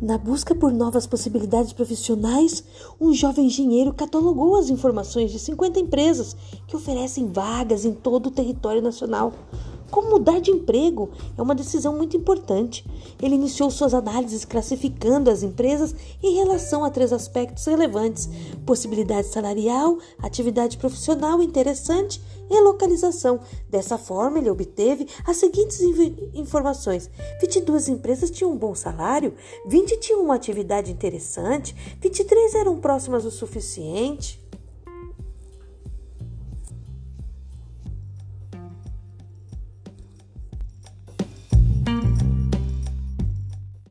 Na busca por novas possibilidades profissionais, um jovem engenheiro catalogou as informações de 50 empresas que oferecem vagas em todo o território nacional. Como mudar de emprego é uma decisão muito importante. Ele iniciou suas análises classificando as empresas em relação a três aspectos relevantes: possibilidade salarial, atividade profissional interessante e localização. Dessa forma, ele obteve as seguintes informações: 22 empresas tinham um bom salário, 20 tinham uma atividade interessante, 23 eram próximas o suficiente.